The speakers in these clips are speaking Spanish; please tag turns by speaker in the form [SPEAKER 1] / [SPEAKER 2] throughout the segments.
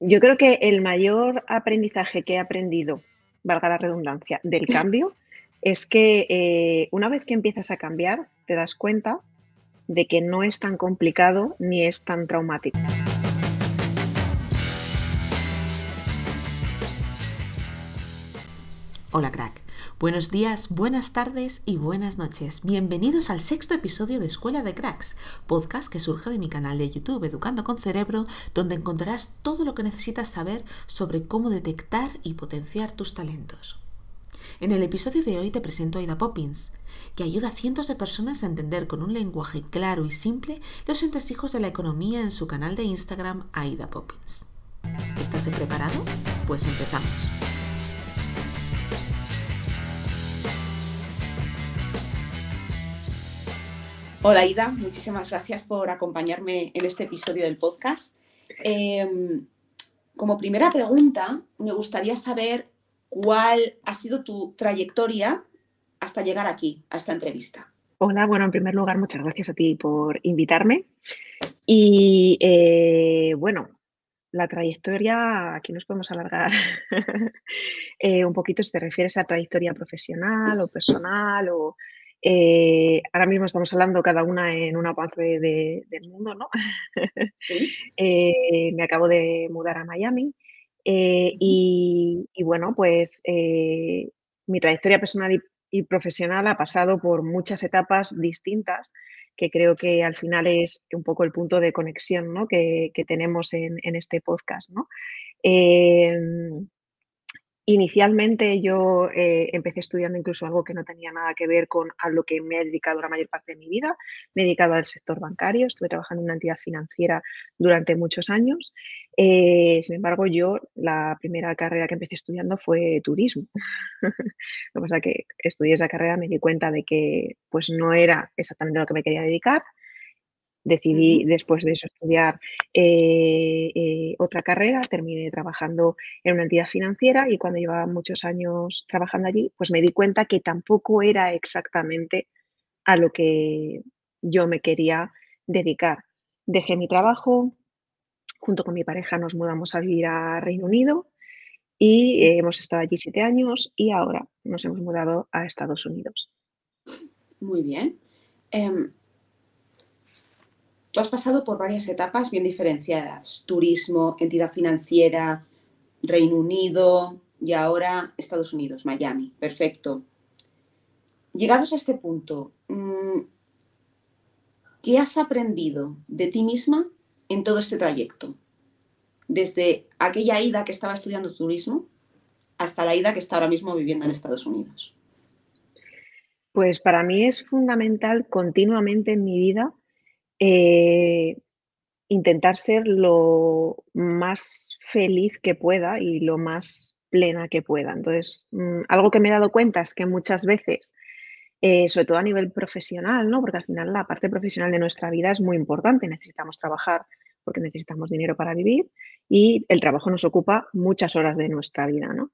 [SPEAKER 1] Yo creo que el mayor aprendizaje que he aprendido, valga la redundancia, del cambio es que eh, una vez que empiezas a cambiar, te das cuenta de que no es tan complicado ni es tan traumático.
[SPEAKER 2] Hola crack. Buenos días, buenas tardes y buenas noches. Bienvenidos al sexto episodio de Escuela de Cracks, podcast que surge de mi canal de YouTube Educando con Cerebro, donde encontrarás todo lo que necesitas saber sobre cómo detectar y potenciar tus talentos. En el episodio de hoy te presento a Ida Poppins, que ayuda a cientos de personas a entender con un lenguaje claro y simple los entresijos de la economía en su canal de Instagram Aida Poppins. ¿Estás preparado? Pues empezamos. Hola Ida, muchísimas gracias por acompañarme en este episodio del podcast. Em, como primera pregunta, me gustaría saber cuál ha sido tu trayectoria hasta llegar aquí, a esta entrevista.
[SPEAKER 1] Hola, bueno, en primer lugar, muchas gracias a ti por invitarme. Y eh, bueno, la trayectoria, aquí nos podemos alargar eh, un poquito si te refieres a trayectoria profesional o personal o eh, ahora mismo estamos hablando cada una en una parte del mundo, ¿no? Eh, me acabo de mudar a Miami eh, y, bueno, pues mi trayectoria personal y, profesional ha pasado por muchas etapas distintas que creo que al final es un poco el punto de conexión ¿no? que, tenemos en, en, este podcast. ¿no? Inicialmente yo eh, empecé estudiando incluso algo que no tenía nada que ver con a lo que me he dedicado la mayor parte de mi vida. Me he dedicado al sector bancario, estuve trabajando en una entidad financiera durante muchos años. Eh, sin embargo, yo la primera carrera que empecé estudiando fue turismo. lo que pasa es que estudié esa carrera, me di cuenta de que pues no era exactamente lo que me quería dedicar Decidí después de eso estudiar eh, eh, otra carrera, terminé trabajando en una entidad financiera y cuando llevaba muchos años trabajando allí, pues me di cuenta que tampoco era exactamente a lo que yo me quería dedicar. Dejé mi trabajo, junto con mi pareja nos mudamos a vivir a Reino Unido y hemos estado allí siete años y ahora nos hemos mudado a Estados Unidos.
[SPEAKER 2] Muy bien. Em, Tú has pasado por varias etapas bien diferenciadas, turismo, entidad financiera, Reino Unido y ahora Estados Unidos, Miami. Perfecto. Llegados a este punto, mm, ¿qué has aprendido de ti misma en todo este trayecto? Desde aquella ida que estaba estudiando turismo hasta la ida que está ahora mismo viviendo en Estados Unidos.
[SPEAKER 1] Pues para mí es fundamental continuamente en mi vida eh, intentar ser lo más feliz que pueda y lo más plena que pueda. Entonces, mm, algo que me he dado cuenta es que muchas veces, eh, sobre todo a nivel profesional, ¿no? porque al final la parte profesional de nuestra vida es muy importante, necesitamos trabajar porque necesitamos dinero para vivir y el trabajo nos ocupa muchas horas de nuestra vida. ¿no?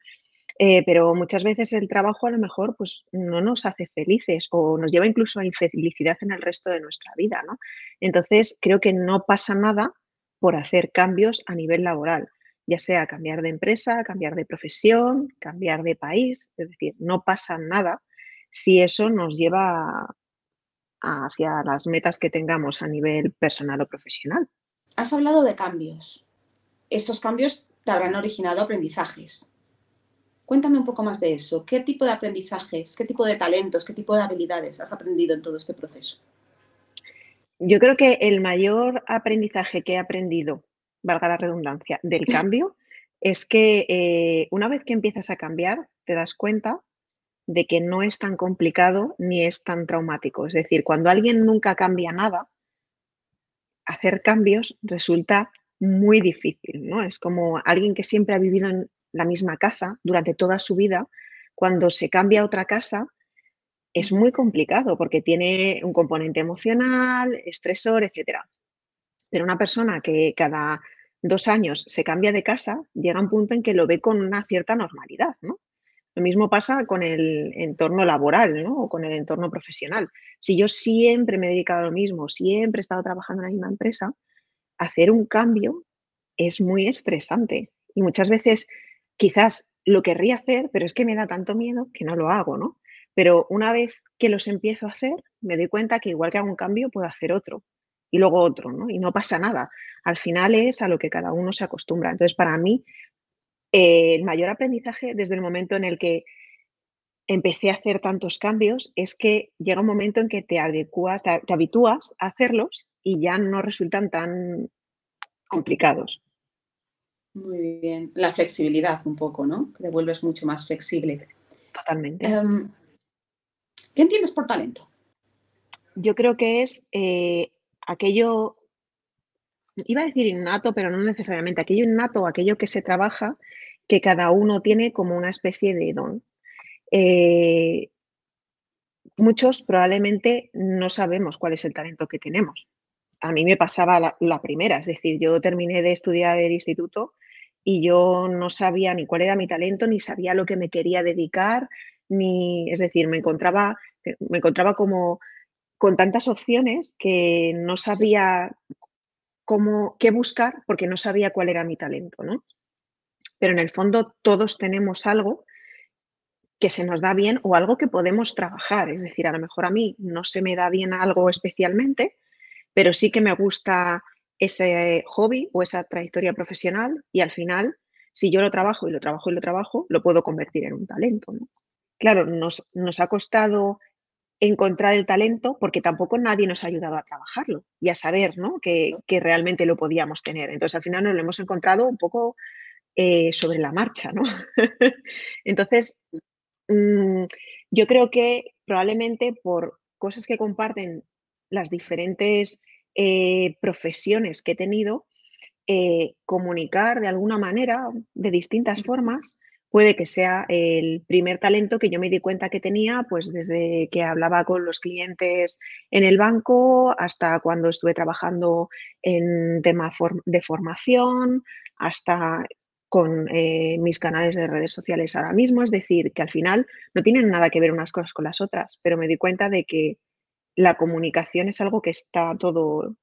[SPEAKER 1] Eh, pero muchas veces el trabajo a lo mejor pues, no nos hace felices o nos lleva incluso a infelicidad en el resto de nuestra vida. ¿no? Entonces, creo que no pasa nada por hacer cambios a nivel laboral, ya sea cambiar de empresa, cambiar de profesión, cambiar de país. Es decir, no pasa nada si eso nos lleva hacia las metas que tengamos a nivel personal o profesional.
[SPEAKER 2] Has hablado de cambios. Estos cambios te habrán originado aprendizajes. Cuéntame un poco más de eso. ¿Qué tipo de aprendizajes, qué tipo de talentos, qué tipo de habilidades has aprendido en todo este proceso?
[SPEAKER 1] Yo creo que el mayor aprendizaje que he aprendido, valga la redundancia, del cambio, es que eh, una vez que empiezas a cambiar, te das cuenta de que no es tan complicado ni es tan traumático. Es decir, cuando alguien nunca cambia nada, hacer cambios resulta muy difícil, ¿no? Es como alguien que siempre ha vivido en la misma casa durante toda su vida, cuando se cambia a otra casa, es muy complicado porque tiene un componente emocional, estresor, etc. Pero una persona que cada dos años se cambia de casa, llega a un punto en que lo ve con una cierta normalidad, ¿no? Lo mismo pasa con el entorno laboral, ¿no? O con el entorno profesional. Si yo siempre me he dedicado a lo mismo, siempre he estado trabajando en la misma empresa, hacer un cambio es muy estresante. Y muchas veces quizás lo querría hacer, pero es que me da tanto miedo que no lo hago, ¿no? Pero una vez que los empiezo a hacer, me doy cuenta que igual que hago un cambio, puedo hacer otro y luego otro, ¿no? Y no pasa nada. Al final es a lo que cada uno se acostumbra. Entonces, para mí, eh, el mayor aprendizaje desde el momento en el que empecé a hacer tantos cambios es que llega un momento en que te adecuas, te, habitúas a hacerlos y ya no resultan tan complicados.
[SPEAKER 2] Muy bien. La flexibilidad un poco, ¿no? Que te vuelves mucho más flexible.
[SPEAKER 1] Totalmente.
[SPEAKER 2] Em, ¿Qué entiendes por talento?
[SPEAKER 1] Yo creo que es eh, aquello, iba a decir innato, pero no necesariamente, aquello innato, aquello que se trabaja, que cada uno tiene como una especie de don. Eh, muchos probablemente no sabemos cuál es el talento que tenemos. A mí me pasaba la, la, primera, es decir, yo terminé de estudiar el instituto y yo no sabía ni cuál era mi talento, ni sabía lo que me quería dedicar, ni, es decir, me encontraba, me encontraba como con tantas opciones que no sabía cómo, qué buscar porque no sabía cuál era mi talento, ¿no? Pero en el fondo todos tenemos algo que se nos da bien o algo que podemos trabajar. Es decir, a lo mejor a mí no se me da bien algo especialmente, pero sí que me gusta ese hobby o esa trayectoria profesional y al final, si yo lo trabajo y lo trabajo y lo trabajo, lo puedo convertir en un talento. Claro, nos, nos ha costado encontrar el talento porque tampoco nadie nos ha ayudado a trabajarlo y a saber ¿no? que, que, realmente lo podíamos tener. Entonces al final nos lo hemos encontrado un poco eh, sobre la marcha. ¿no? Entonces, mmm, yo creo que probablemente por cosas que comparten las diferentes eh, profesiones que he tenido, eh, comunicar de alguna manera, de distintas formas, puede que sea el primer talento que yo me di cuenta que tenía, pues desde que hablaba con los clientes en el banco hasta cuando estuve trabajando en tema de formación, hasta con eh, mis canales de redes sociales ahora mismo. Es decir, que al final no tienen nada que ver unas cosas con las otras, pero me di cuenta de que la comunicación es algo que está todo,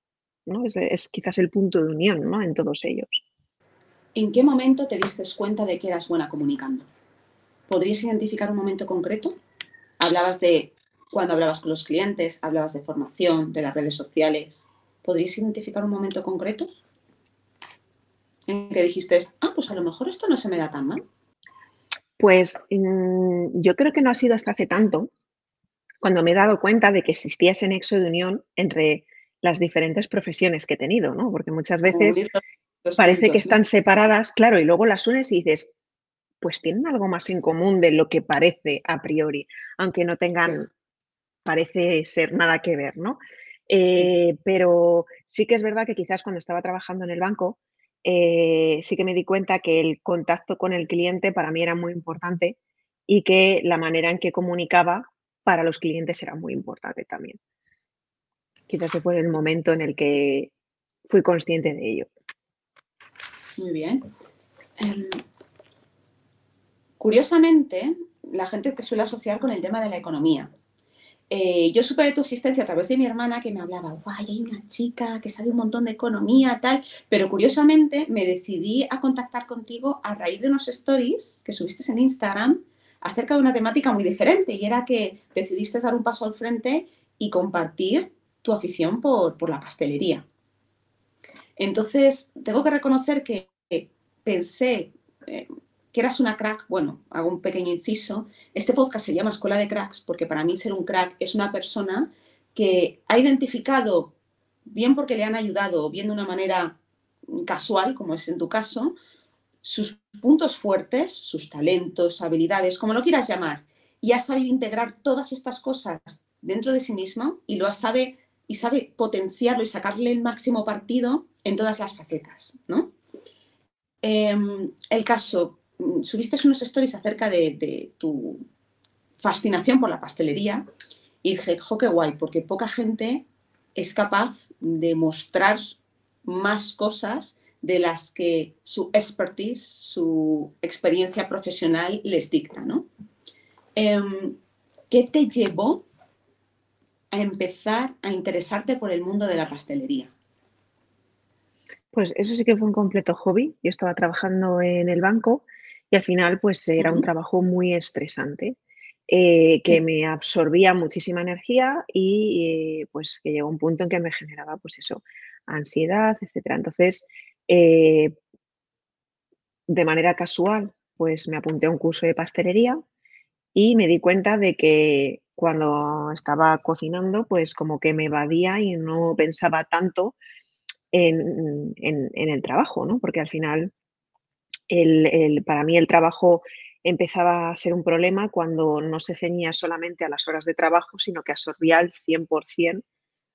[SPEAKER 1] ¿no? Es, es quizás el punto de unión ¿no? en todos ellos.
[SPEAKER 2] ¿En qué momento te diste cuenta de que eras buena comunicando? ¿Podrías identificar un momento concreto? Hablabas de cuando hablabas con los clientes, hablabas de formación, de las redes sociales. ¿Podrías identificar un momento concreto en que dijiste, ah, pues a lo mejor esto no se me da tan mal?
[SPEAKER 1] Pues mmm, yo creo que no ha sido hasta hace tanto cuando me he dado cuenta de que existía ese nexo de unión entre las diferentes profesiones que he tenido, ¿no? Porque muchas veces parece que están separadas, claro, y luego las unes y dices, pues tienen algo más en común de lo que parece a priori, aunque no tengan, parece ser nada que ver, ¿no? Eh, pero sí que es verdad que quizás cuando estaba trabajando en el banco, eh, sí que me di cuenta que el contacto con el cliente para mí era muy importante y que la manera en que comunicaba para los clientes era muy importante también. Quizás ese fue el momento en el que fui consciente de ello.
[SPEAKER 2] Muy bien. Um, curiosamente, la gente te suele asociar con el tema de la economía. Eh, yo supe de tu existencia a través de mi hermana que me hablaba, guay, hay una chica que sabe un montón de economía, tal, pero curiosamente me decidí a contactar contigo a raíz de unos stories que subiste en Instagram acerca de una temática muy diferente y era que decidiste dar un paso al frente y compartir tu afición por, por la pastelería. Entonces, tengo que reconocer que pensé eh, que eras una crack, bueno, hago un pequeño inciso, este podcast se llama Escuela de Cracks porque para mí ser un crack es una persona que ha identificado, bien porque le han ayudado o bien de una manera casual, como es en tu caso, sus puntos fuertes, sus talentos, habilidades, como lo quieras llamar, y ha sabido integrar todas estas cosas dentro de sí misma y lo sabe y sabe potenciarlo y sacarle el máximo partido en todas las facetas, ¿no? Em, el caso, subiste unos stories acerca de, tu fascinación por la pastelería y dije, jo, qué guay, porque poca gente es capaz de mostrar más cosas de las que su expertise, su experiencia profesional les dicta, ¿no? Em, ¿Qué te llevó a empezar a interesarte por el mundo de la pastelería?
[SPEAKER 1] Pues eso sí que fue un completo hobby. Yo estaba trabajando en el banco y al final, pues era un trabajo muy estresante, eh, que
[SPEAKER 2] Sí.
[SPEAKER 1] me absorbía muchísima energía y, eh, pues que llegó un punto en que me generaba, pues eso, ansiedad, etcétera. Entonces, eh de manera casual, pues me apunté a un curso de pastelería y me di cuenta de que cuando estaba cocinando, pues como que me evadía y no pensaba tanto en en el trabajo, ¿no? Porque al final el el para mí el trabajo empezaba a ser un problema cuando no se ceñía solamente a las horas de trabajo, sino que absorbía el 100%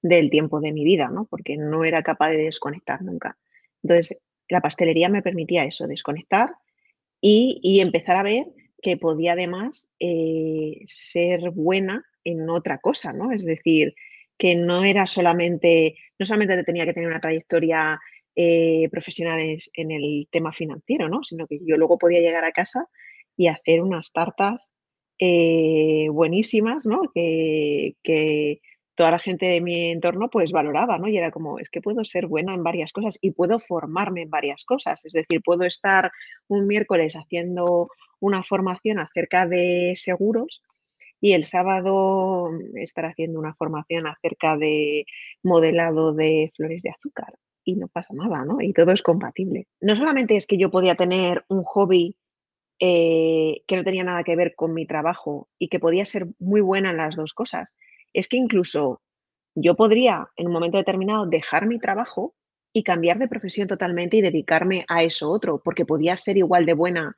[SPEAKER 1] del tiempo de mi vida, ¿no? Porque no era capaz de desconectar nunca. Entonces, la pastelería me permitía eso, desconectar y empezar a ver que podía además, eh, ser buena en otra cosa, ¿no? Es decir, que no era solamente no solamente tenía que tener una trayectoria, eh, profesional es en el tema financiero, ¿no? Sino que yo luego podía llegar a casa y hacer unas tartas, eh, buenísimas, ¿no? Que toda la gente de mi entorno, pues valoraba, ¿no? Y era como, es que puedo ser buena en varias cosas y puedo formarme en varias cosas. Es decir, puedo estar un miércoles haciendo una formación acerca de seguros y el sábado estar haciendo una formación acerca de modelado de flores de azúcar y no pasa nada, ¿no? Y todo es compatible. No solamente es que yo podía tener un hobby, eh, que no tenía nada que ver con mi trabajo y que podía ser muy buena en las 2 cosas, es que incluso yo podría, en un momento determinado, dejar mi trabajo y cambiar de profesión totalmente y dedicarme a eso otro, porque podía ser igual de buena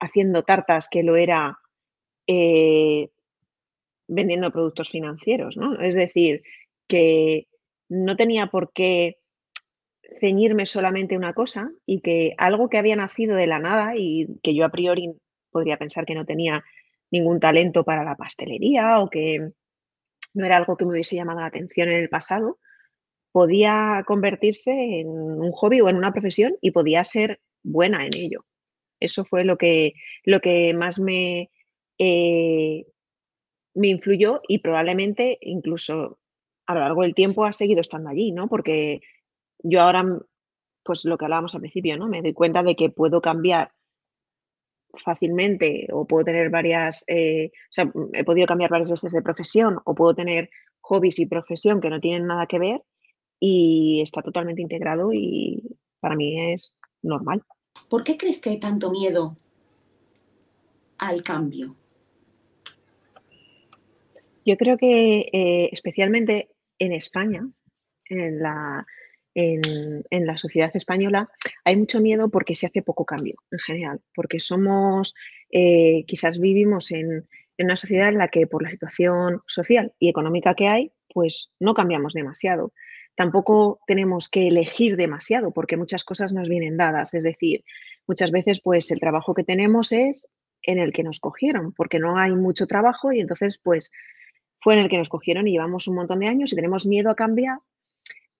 [SPEAKER 1] haciendo tartas que lo era, eh, vendiendo productos financieros, ¿no? Es decir, que no tenía por qué ceñirme solamente una cosa y que algo que había nacido de la nada y que yo a priori podría pensar que no tenía ningún talento para la pastelería o que no era algo que me hubiese llamado la atención en el pasado, podía convertirse en un hobby o en una profesión y podía ser buena en ello. Eso fue lo que lo que más me, eh, me influyó y probablemente incluso a lo largo del tiempo ha seguido estando allí, ¿no? Porque yo ahora, pues lo que hablábamos al principio, ¿no? Me doy cuenta de que puedo cambiar fácilmente o puedo tener varias, eh, o sea, he podido cambiar varias veces de profesión o puedo tener hobbies y profesión que no tienen nada que ver y está totalmente integrado y para mí es normal.
[SPEAKER 2] ¿Por qué crees que hay tanto miedo al cambio?
[SPEAKER 1] Yo creo que, eh, especialmente en España, en la en la sociedad española, hay mucho miedo porque se hace poco cambio, en general, porque somos, eh, quizás vivimos en en una sociedad en la que por la situación social y económica que hay, pues no cambiamos demasiado. Tampoco tenemos que elegir demasiado, porque muchas cosas nos vienen dadas. Es decir, muchas veces, pues el trabajo que tenemos es en el que nos cogieron, porque no hay mucho trabajo y entonces, pues fue en el que nos cogieron y llevamos un montón de años y tenemos miedo a cambiar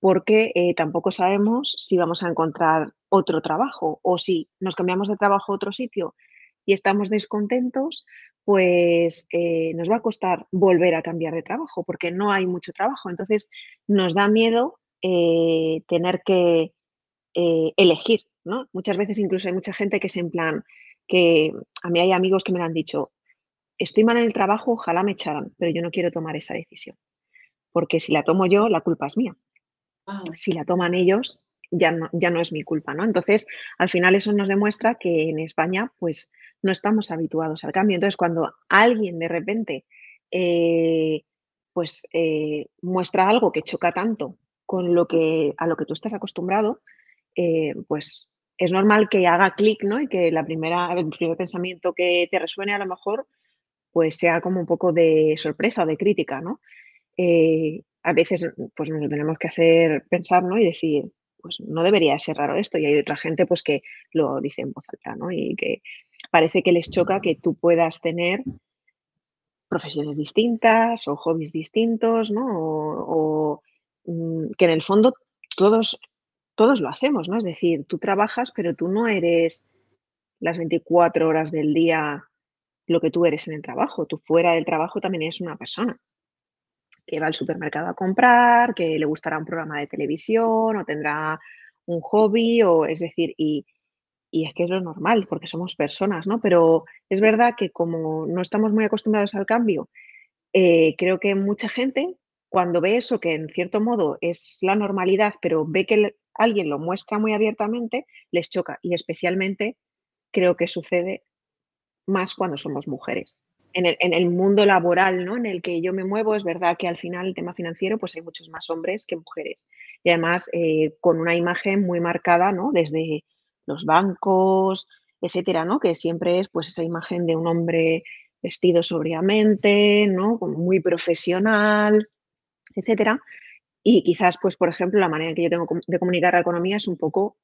[SPEAKER 1] porque, eh, tampoco sabemos si vamos a encontrar otro trabajo o si nos cambiamos de trabajo a otro sitio y estamos descontentos, pues, eh, nos va a costar volver a cambiar de trabajo porque no hay mucho trabajo. Entonces, nos da miedo, eh, tener que, elegir, ¿no? Muchas veces incluso hay mucha gente que es en plan que a mí hay amigos que me lo han dicho: "Estoy mal en el trabajo, ojalá me echaran, pero yo no quiero tomar esa decisión, porque si la tomo yo, la culpa es mía".
[SPEAKER 2] Guau.
[SPEAKER 1] Si la toman ellos, ya no ya no es mi culpa, ¿no? Entonces, al final eso nos demuestra que en España, pues, no estamos habituados al cambio. Entonces, cuando alguien de repente, eh, pues, eh, muestra algo que choca tanto con lo que a lo que tú estás acostumbrado, eh, pues, es normal que haga clic, ¿no? Y que la primera el primer pensamiento que te resuene, a lo mejor, pues, sea como un poco de sorpresa o de crítica, ¿no? A veces, pues, nos lo tenemos que hacer pensar, ¿no? Y decir: "Pues no debería de ser raro esto", y hay otra gente, pues, que lo dice en voz alta, ¿no? Y que parece que les choca que tú puedas tener profesiones distintas o hobbies distintos, ¿no? O o, mm, que en el fondo todos todos lo hacemos, ¿no? Es decir, tú trabajas, pero tú no eres las 24 horas del día lo que tú eres en el trabajo. Tú fuera del trabajo también eres una persona que va al supermercado a comprar, que le gustará un programa de televisión o tendrá un hobby o es decir, y, y es que es lo normal porque somos personas, ¿no? Pero es verdad que como no estamos muy acostumbrados al cambio, eh, creo que mucha gente cuando ve eso, que en cierto modo es la normalidad, pero ve que alguien lo muestra muy abiertamente, les choca. Y especialmente creo que sucede más cuando somos mujeres. En el, mundo laboral ¿no? en el que yo me muevo, es verdad que al final el tema financiero, pues hay muchos más hombres que mujeres. Y además eh, con una imagen muy marcada, ¿no? Desde los bancos, etcétera, ¿no? Que siempre es pues esa imagen de un hombre vestido sobriamente, ¿no? Muy profesional, etcétera. Y quizás, pues, por ejemplo, la manera que yo tengo de comunicar la economía es un poco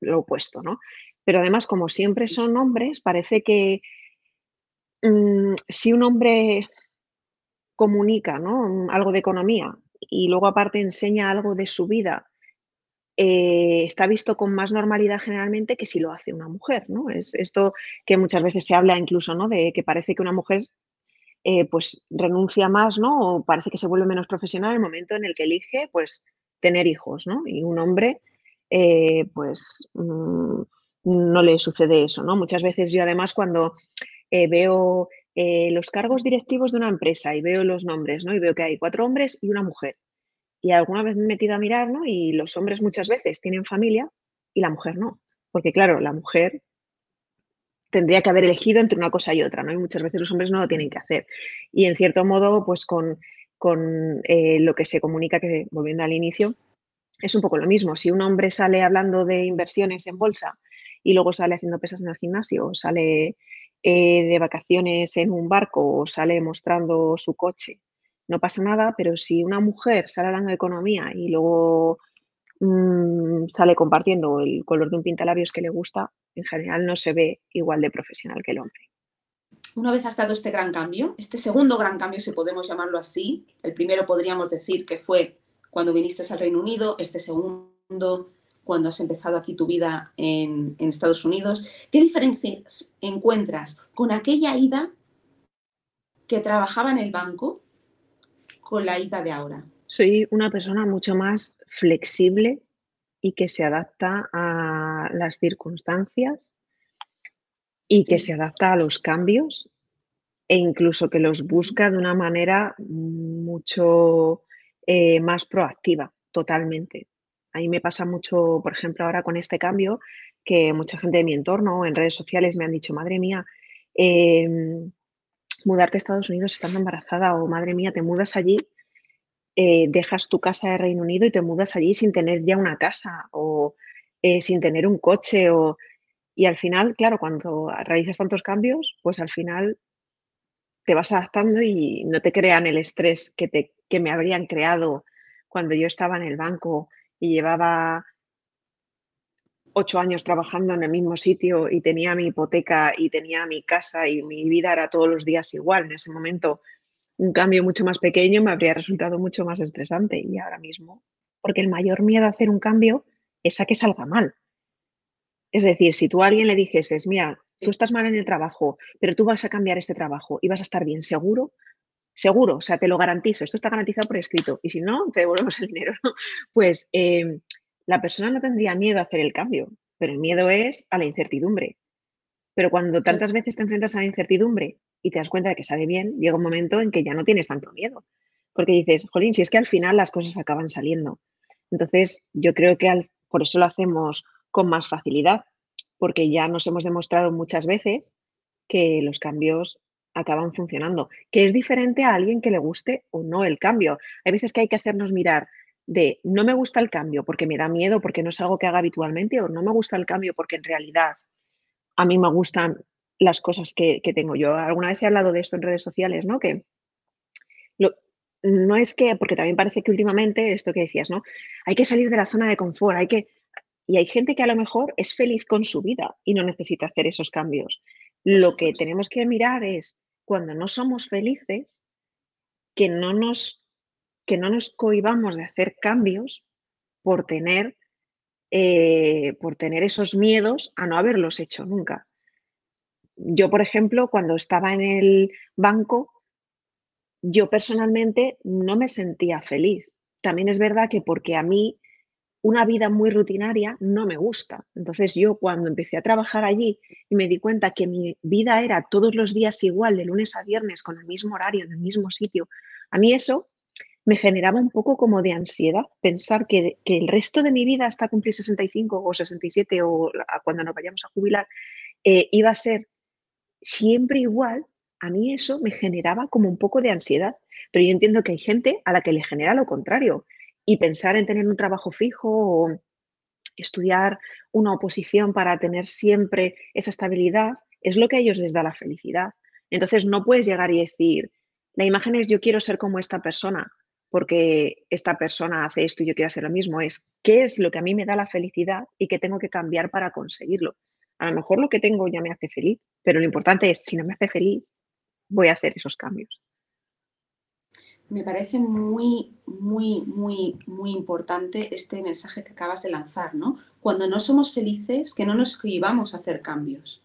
[SPEAKER 1] lo opuesto, ¿no? Pero además, como siempre son hombres, parece que mm, si un hombre comunica ¿no? algo de economía y luego aparte enseña algo de su vida eh, está visto con más normalidad generalmente que si lo hace una mujer, ¿no? Es esto que muchas veces se habla incluso, ¿no? De que parece que una mujer eh, pues renuncia más, ¿no? O parece que se vuelve menos profesional en el momento en el que elige, pues, tener hijos, ¿no? Y un hombre, eh, pues, mm, no le sucede eso, ¿no? Muchas veces yo además cuando veo los cargos directivos de una empresa y veo los nombres, ¿no? Y veo que hay cuatro hombres y una mujer y alguna vez me he metido a mirar, ¿no? Y los hombres muchas veces tienen familia y la mujer no. Porque claro, la mujer tendría que haber elegido entre una cosa y otra, ¿no? Y muchas veces los hombres no lo tienen que hacer. Y en cierto modo, pues con, eh, lo que se comunica, que volviendo al inicio, es un poco lo mismo. Si un hombre sale hablando de inversiones en bolsa y luego sale haciendo pesas en el gimnasio, sale eh, de vacaciones en un barco, o sale mostrando su coche, no pasa nada, pero si una mujer sale hablando de economía y luego mm, sale compartiendo el color de un pintalabios que le gusta, en general no se ve igual de profesional que el hombre.
[SPEAKER 2] Una vez has dado este gran cambio, este segundo gran cambio, si podemos llamarlo así, el primero podríamos decir que fue cuando viniste al Reino Unido, este segundo cuando has empezado aquí tu vida en, en Estados Unidos, ¿qué diferencias encuentras con aquella ida que trabajaba en el banco con la ida de ahora?
[SPEAKER 1] Soy una persona mucho más flexible y que se adapta a las circunstancias y que se adapta a los cambios e incluso que los busca de una manera mucho eh, más proactiva, totalmente. A mí me pasa mucho, por ejemplo, ahora con este cambio, que mucha gente de mi entorno en redes sociales me han dicho, madre mía, em, mudarte a Estados Unidos estando embarazada o madre mía, te mudas allí, eh, dejas tu casa de Reino Unido y te mudas allí sin tener ya una casa o eh, sin tener un coche o... Y al final, claro, cuando realizas tantos cambios, pues al final te vas adaptando y no te crean el estrés que, te, que me habrían creado cuando yo estaba en el banco y llevaba ocho años trabajando en el mismo sitio y tenía mi hipoteca y tenía mi casa y mi vida era todos los días igual. En ese momento, un cambio mucho más pequeño me habría resultado mucho más estresante y ahora mismo, porque el mayor miedo a hacer un cambio es a que salga mal. Es decir, si tú a alguien le dijeses, mira, tú estás mal en el trabajo, pero tú vas a cambiar este trabajo y vas a estar bien seguro, seguro, o sea, te lo garantizo, esto está garantizado por escrito, y si no, te devolvemos el dinero, Pues eh, la persona no tendría miedo a hacer el cambio, pero el miedo es a la incertidumbre. Pero cuando tantas veces te enfrentas a la incertidumbre y te das cuenta de que sale bien, llega un momento en que ya no tienes tanto miedo. Porque dices, jolín, si es que al final las cosas acaban saliendo. Entonces, yo creo que por eso lo hacemos con más facilidad, porque ya nos hemos demostrado muchas veces que los cambios acaban funcionando, que es diferente a alguien que le guste o no el cambio. Hay veces que hay que hacernos mirar de no me gusta el cambio porque me da miedo, porque no es algo que haga habitualmente, o no me gusta el cambio porque en realidad a mí me gustan las cosas que, tengo. Yo alguna vez he hablado de esto en redes sociales, ¿no? Que no es que, porque también parece que últimamente, esto que decías, ¿no? Hay que salir de la zona de confort, hay que... Y hay gente que a lo mejor es feliz con su vida y no necesita hacer esos cambios. Lo que tenemos que mirar es cuando no somos felices, que no nos que no nos cohibamos de hacer cambios por tener, eh, por tener esos miedos a no haberlos hecho nunca. Yo, por ejemplo, cuando estaba en el banco, yo personalmente no me sentía feliz. También es verdad que porque a mí una vida muy rutinaria no me gusta. Entonces yo cuando empecé a trabajar allí y me di cuenta que mi vida era todos los días igual, de lunes a viernes, con el mismo horario, en el mismo sitio, a mí eso me generaba un poco como de ansiedad pensar que, el resto de mi vida hasta cumplir 65 o 67 o cuando nos vayamos a jubilar eh, iba a ser siempre igual. A mí eso me generaba como un poco de ansiedad, pero yo entiendo que hay gente a la que le genera lo contrario y pensar en tener un trabajo fijo o estudiar una oposición para tener siempre esa estabilidad es lo que a ellos les da la felicidad. Entonces no puedes llegar y decir, la imagen es yo quiero ser como esta persona porque esta persona hace esto y yo quiero hacer lo mismo. Es qué es lo que a mí me da la felicidad y qué tengo que cambiar para conseguirlo. A lo mejor lo que tengo ya me hace feliz, pero lo importante es, si no me hace feliz, voy a hacer esos cambios
[SPEAKER 2] me parece muy, muy, muy, muy importante este mensaje que acabas de lanzar, ¿no? Cuando no somos felices, que no nos escribamos a hacer cambios.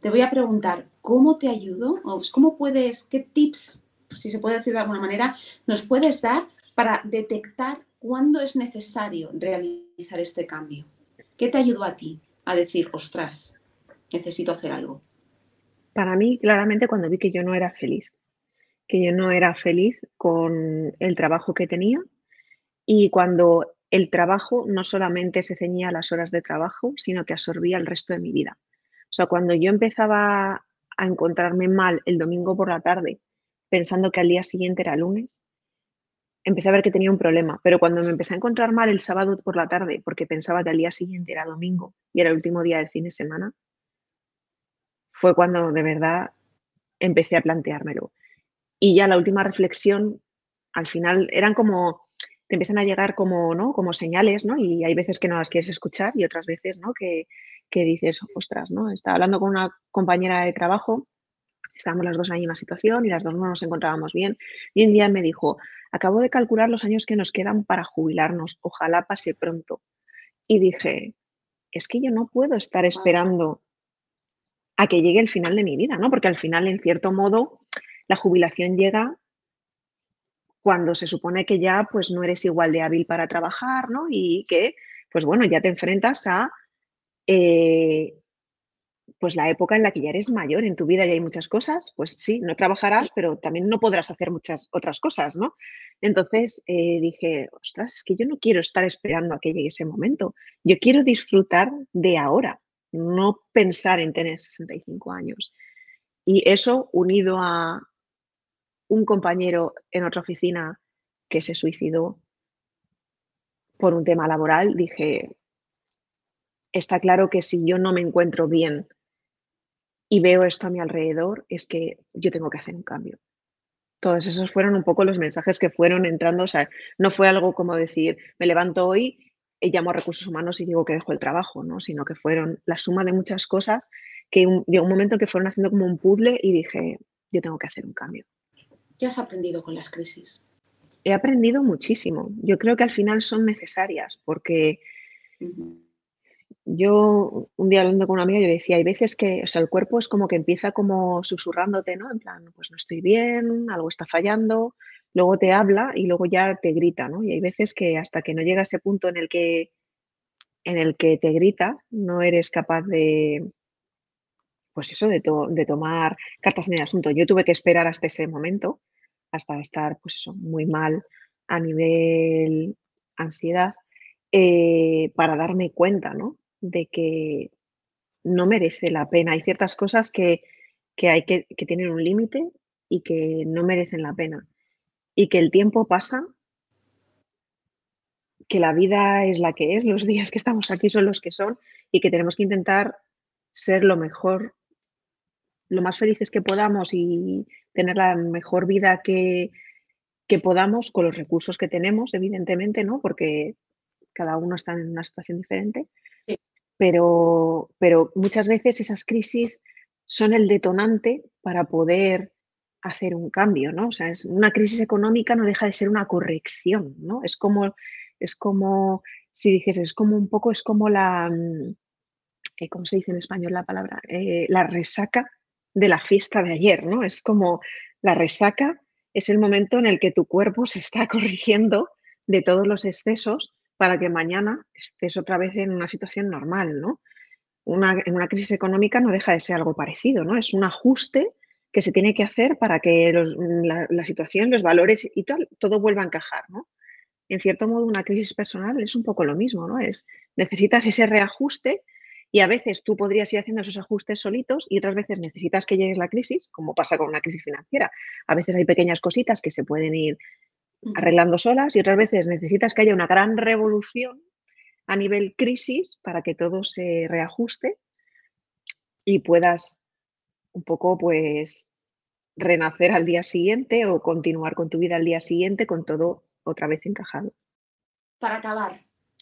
[SPEAKER 2] Te voy a preguntar, ¿cómo te ayudo? ¿Cómo puedes, qué tips, si se puede decir de alguna manera, nos puedes dar para detectar cuándo es necesario realizar este cambio? ¿Qué te ayudó a ti a decir, ostras, necesito hacer algo?
[SPEAKER 1] Para mí, claramente, cuando vi que yo no era feliz que yo no era feliz con el trabajo que tenía y cuando el trabajo no solamente se ceñía a las horas de trabajo, sino que absorbía el resto de mi vida. O sea, cuando yo empezaba a encontrarme mal el domingo por la tarde, pensando que al día siguiente era lunes, empecé a ver que tenía un problema. Pero cuando me empecé a encontrar mal el sábado por la tarde, porque pensaba que al día siguiente era domingo y era el último día del fin de semana, fue cuando de verdad empecé a planteármelo. Y ya la última reflexión, al final eran como, te empiezan a llegar como, ¿no? Como señales, ¿no? Y hay veces que no las quieres escuchar y otras veces, ¿no? Que, que dices, ostras, ¿no? Estaba hablando con una compañera de trabajo, estábamos las dos en la misma situación y las dos no nos encontrábamos bien. Y un día me dijo, acabo de calcular los años que nos quedan para jubilarnos, ojalá pase pronto. Y dije, es que yo no puedo estar esperando a que llegue el final de mi vida, ¿no? Porque al final, en cierto modo, la jubilación llega cuando se supone que ya pues no eres igual de hábil para trabajar, ¿no? Y que, pues bueno, ya te enfrentas a eh, pues la época en la que ya eres mayor en tu vida y hay muchas cosas, pues sí, no trabajarás, pero también no podrás hacer muchas otras cosas, ¿no? Entonces eh, dije, ostras, es que yo no quiero estar esperando a que llegue ese momento. Yo quiero disfrutar de ahora, no pensar en tener 65 años. Y eso unido a, un compañero en otra oficina que se suicidó por un tema laboral, dije, está claro que si yo no me encuentro bien y veo esto a mi alrededor, es que yo tengo que hacer un cambio. Todos esos fueron un poco los mensajes que fueron entrando, o sea, no fue algo como decir, me levanto hoy y llamo a recursos humanos y digo que dejo el trabajo, ¿no? Sino que fueron la suma de muchas cosas que llegó un momento que fueron haciendo como un puzzle y dije, yo tengo que hacer un cambio.
[SPEAKER 2] ¿Qué has aprendido con las crisis?
[SPEAKER 1] He aprendido muchísimo. Yo creo que al final son necesarias porque yo un día hablando con una amiga yo decía, hay veces que, o sea, el cuerpo es como que empieza como susurrándote, ¿no? En plan, pues no estoy bien, algo está fallando, luego te habla y luego ya te grita, ¿no? Y hay veces que hasta que no llega ese punto en el que en el que te grita, no eres capaz de, pues eso, de, de tomar cartas en el asunto. Yo tuve que esperar hasta ese momento hasta estar, pues eso, muy mal a nivel ansiedad, eh, para darme cuenta, ¿no? De que no merece la pena. Hay ciertas cosas que, hay que, que tienen un límite y que no merecen la pena. Y que el tiempo pasa, que la vida es la que es, los días que estamos aquí son los que son y que tenemos que intentar ser lo mejor lo más felices que podamos y tener la mejor vida que, podamos con los recursos que tenemos, evidentemente, ¿no? Porque cada uno está en una situación diferente. Pero, pero muchas veces esas crisis son el detonante para poder hacer un cambio, ¿no? O sea, es, una crisis económica no deja de ser una corrección, ¿no? Es como, es como, si dices, es como un poco, es como la, mm, eh, ¿cómo se dice en español la palabra? Eh, la resaca de la fiesta de ayer, ¿no? Es como la resaca es el momento en el que tu cuerpo se está corrigiendo de todos los excesos para que mañana estés otra vez en una situación normal, ¿no? Una, en una crisis económica no deja de ser algo parecido, ¿no? Es un ajuste que se tiene que hacer para que la, situación, los valores y tal, todo vuelva a encajar, ¿no? En cierto modo, una crisis personal es un poco lo mismo, ¿no? Es, necesitas ese reajuste y a veces tú podrías ir haciendo esos ajustes solitos y otras veces necesitas que llegue la crisis, como pasa con una crisis financiera. A veces hay pequeñas cositas que se pueden ir arreglando solas y otras veces necesitas que haya una gran revolución a nivel crisis para que todo se reajuste y puedas un poco pues renacer al día siguiente o continuar con tu vida al día siguiente con todo otra vez encajado.
[SPEAKER 2] Para acabar,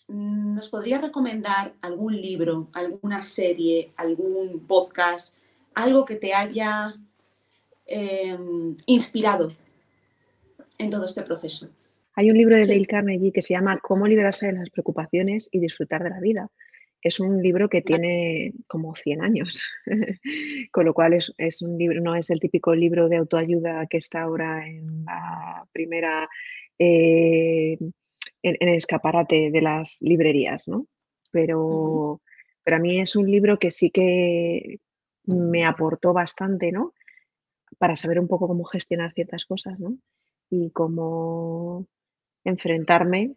[SPEAKER 2] ¿nos podría recomendar algún libro, alguna serie, algún podcast, algo que te haya em, inspirado en todo este proceso?
[SPEAKER 1] Hay un libro de Dale Carnegie que se llama Cómo liberarse de las preocupaciones y disfrutar de la vida. Es un libro que tiene como 100 años, con lo cual es, un libro, no es el típico libro de autoayuda que está ahora en la primera, eh, en, el escaparate de las librerías, ¿no? Pero, pero a mí es un libro que sí que me aportó bastante, ¿no? Para saber un poco cómo gestionar ciertas cosas, ¿no? Y cómo enfrentarme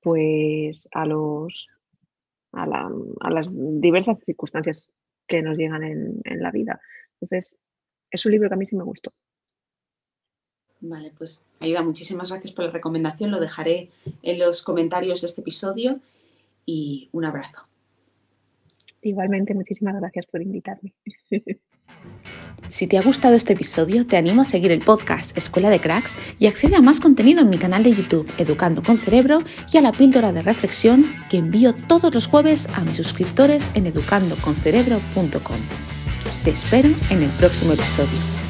[SPEAKER 1] pues a los a, las diversas circunstancias que nos llegan en, la vida. Entonces, es un libro que a mí sí me gustó.
[SPEAKER 2] Vale, pues Aida, muchísimas gracias por la recomendación. Lo dejaré en los comentarios de este episodio y un abrazo.
[SPEAKER 1] Igualmente, muchísimas gracias por invitarme.
[SPEAKER 2] Si te ha gustado este episodio, te animo a seguir el podcast Escuela de Cracks y accede a más contenido en mi canal de YouTube Educando con Cerebro y a la píldora de reflexión que envío todos los jueves a mis suscriptores en educandoconcerebro.com. Te espero en el próximo episodio.